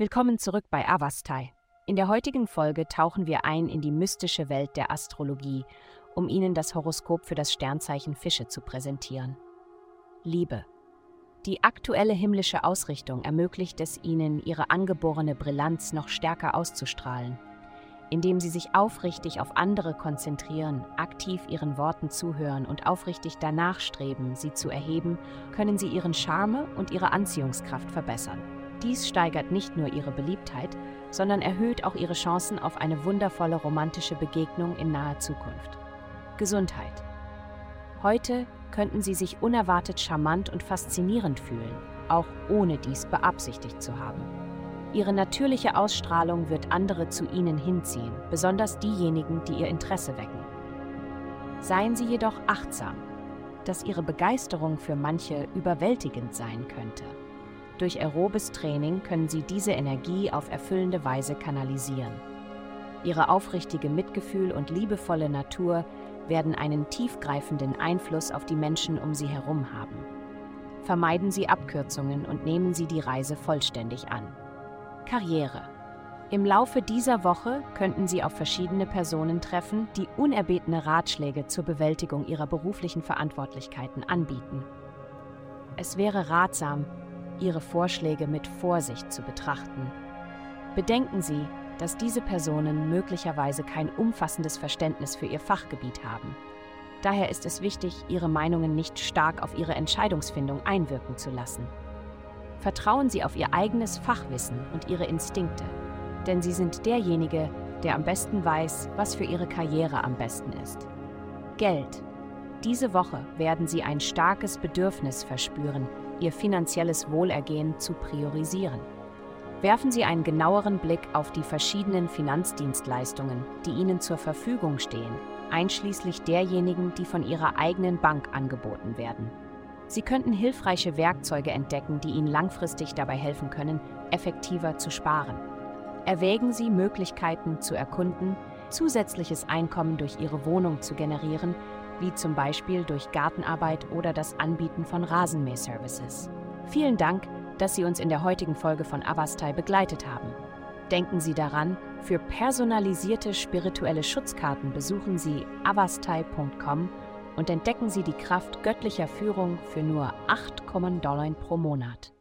Willkommen zurück bei Avastai. In der heutigen Folge tauchen wir ein in die mystische Welt der Astrologie, um Ihnen das Horoskop für das Sternzeichen Fische zu präsentieren. Liebe. Die aktuelle himmlische Ausrichtung ermöglicht es Ihnen, Ihre angeborene Brillanz noch stärker auszustrahlen. Indem Sie sich aufrichtig auf andere konzentrieren, aktiv Ihren Worten zuhören und aufrichtig danach streben, sie zu erheben, können Sie Ihren Charme und Ihre Anziehungskraft verbessern. Dies steigert nicht nur Ihre Beliebtheit, sondern erhöht auch Ihre Chancen auf eine wundervolle romantische Begegnung in naher Zukunft. Gesundheit. Heute könnten Sie sich unerwartet charmant und faszinierend fühlen, auch ohne dies beabsichtigt zu haben. Ihre natürliche Ausstrahlung wird andere zu Ihnen hinziehen, besonders diejenigen, die Ihr Interesse wecken. Seien Sie jedoch achtsam, dass Ihre Begeisterung für manche überwältigend sein könnte. Durch aerobes Training können Sie diese Energie auf erfüllende Weise kanalisieren. Ihre aufrichtige Mitgefühl und liebevolle Natur werden einen tiefgreifenden Einfluss auf die Menschen um Sie herum haben. Vermeiden Sie Abkürzungen und nehmen Sie die Reise vollständig an. Karriere. Im Laufe dieser Woche könnten Sie auf verschiedene Personen treffen, die unerbetene Ratschläge zur Bewältigung Ihrer beruflichen Verantwortlichkeiten anbieten. Es wäre ratsam, Ihre Vorschläge mit Vorsicht zu betrachten. Bedenken Sie, dass diese Personen möglicherweise kein umfassendes Verständnis für ihr Fachgebiet haben. Daher ist es wichtig, Ihre Meinungen nicht stark auf Ihre Entscheidungsfindung einwirken zu lassen. Vertrauen Sie auf Ihr eigenes Fachwissen und Ihre Instinkte, denn Sie sind derjenige, der am besten weiß, was für Ihre Karriere am besten ist. Geld. Diese Woche werden Sie ein starkes Bedürfnis verspüren, Ihr finanzielles Wohlergehen zu priorisieren. Werfen Sie einen genaueren Blick auf die verschiedenen Finanzdienstleistungen, die Ihnen zur Verfügung stehen, einschließlich derjenigen, die von Ihrer eigenen Bank angeboten werden. Sie könnten hilfreiche Werkzeuge entdecken, die Ihnen langfristig dabei helfen können, effektiver zu sparen. Erwägen Sie Möglichkeiten zu erkunden, zusätzliches Einkommen durch Ihre Wohnung zu generieren, wie zum Beispiel durch Gartenarbeit oder das Anbieten von Rasenmähservices. Vielen Dank, dass Sie uns in der heutigen Folge von Avastai begleitet haben. Denken Sie daran, für personalisierte spirituelle Schutzkarten besuchen Sie avastai.com und entdecken Sie die Kraft göttlicher Führung für nur 8,9 Dollar pro Monat.